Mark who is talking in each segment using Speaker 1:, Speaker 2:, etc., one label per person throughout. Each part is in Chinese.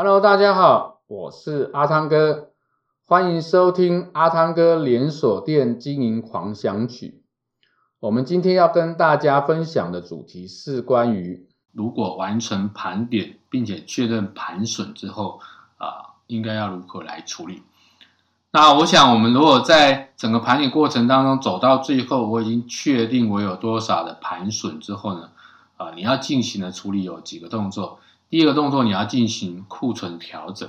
Speaker 1: Hello，大家好，我是阿汤哥，欢迎收听阿汤哥连锁店经营狂想曲。我们今天要跟大家分享的主题是关于，如果完成盘点并且确认盘损之后，啊、应该要如何来处理？那我想，我们如果在整个盘点过程当中走到最后，我已经确定我有多少的盘损之后呢，啊，你要进行的处理有几个动作。第一个动作，你要进行库存调整，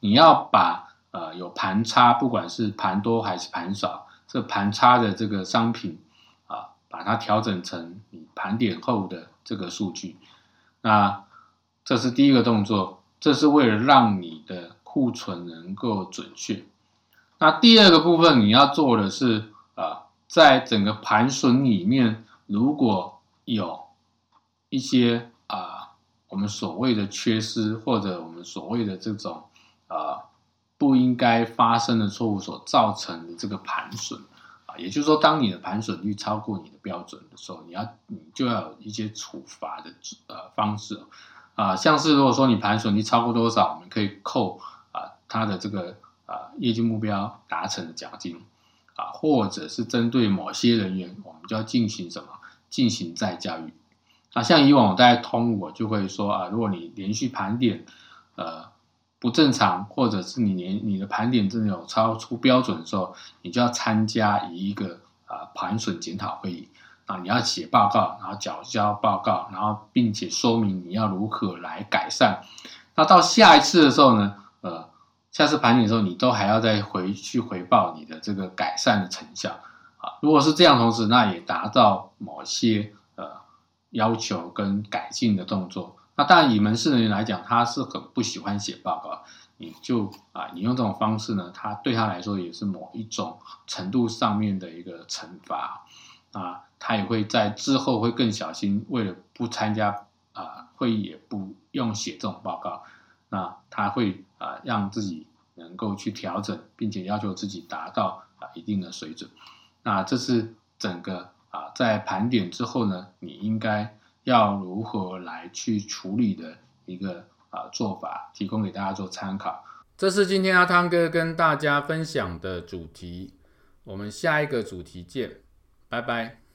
Speaker 1: 你要把呃有盘差，不管是盘多还是盘少，这盘差的这个商品啊，把它调整成你盘点后的这个数据。那这是第一个动作，这是为了让你的库存能够准确。那第二个部分你要做的是啊，在整个盘损里面，如果有一些，我们所谓的缺失或者我们所谓的这种啊不应该发生的错误所造成的这个盘损啊，也就是说，当你的盘损率超过你的标准的时候，你要你就要有一些处罚的呃方式啊，像是如果说你盘损率超过多少，我们可以扣啊它的这个。啊，业绩目标达成的奖金，啊，或者是针对某些人员，我们就要进行什么？进行再教育。那像以往我在通，我就会说啊，如果你连续盘点，呃，不正常，或者是你连你的盘点真的有超出标准的时候，你就要参加一个啊盘损检讨会议啊，你要写报告，然后缴交报告，然后并且说明你要如何来改善。那到下一次的时候呢，呃。下次盘点的时候，你都还要再回去回报你的这个改善的成效啊。如果是这样，同时那也达到某些要求跟改进的动作。那当然，以门市人员来讲，他是很不喜欢写报告。你就啊，你用这种方式呢，他对他来说也是某一种程度上面的一个惩罚啊。他也会在之后会更小心，为了不参加啊会议，也不用写这种报告。那他会啊，让自己能够去调整，并且要求自己达到啊一定的水准。那这是整个在盘点之后呢，你应该要如何来去处理的一个啊做法，提供给大家做参考。这是今天阿汤哥跟大家分享的主题，我们下一个主题见，拜拜。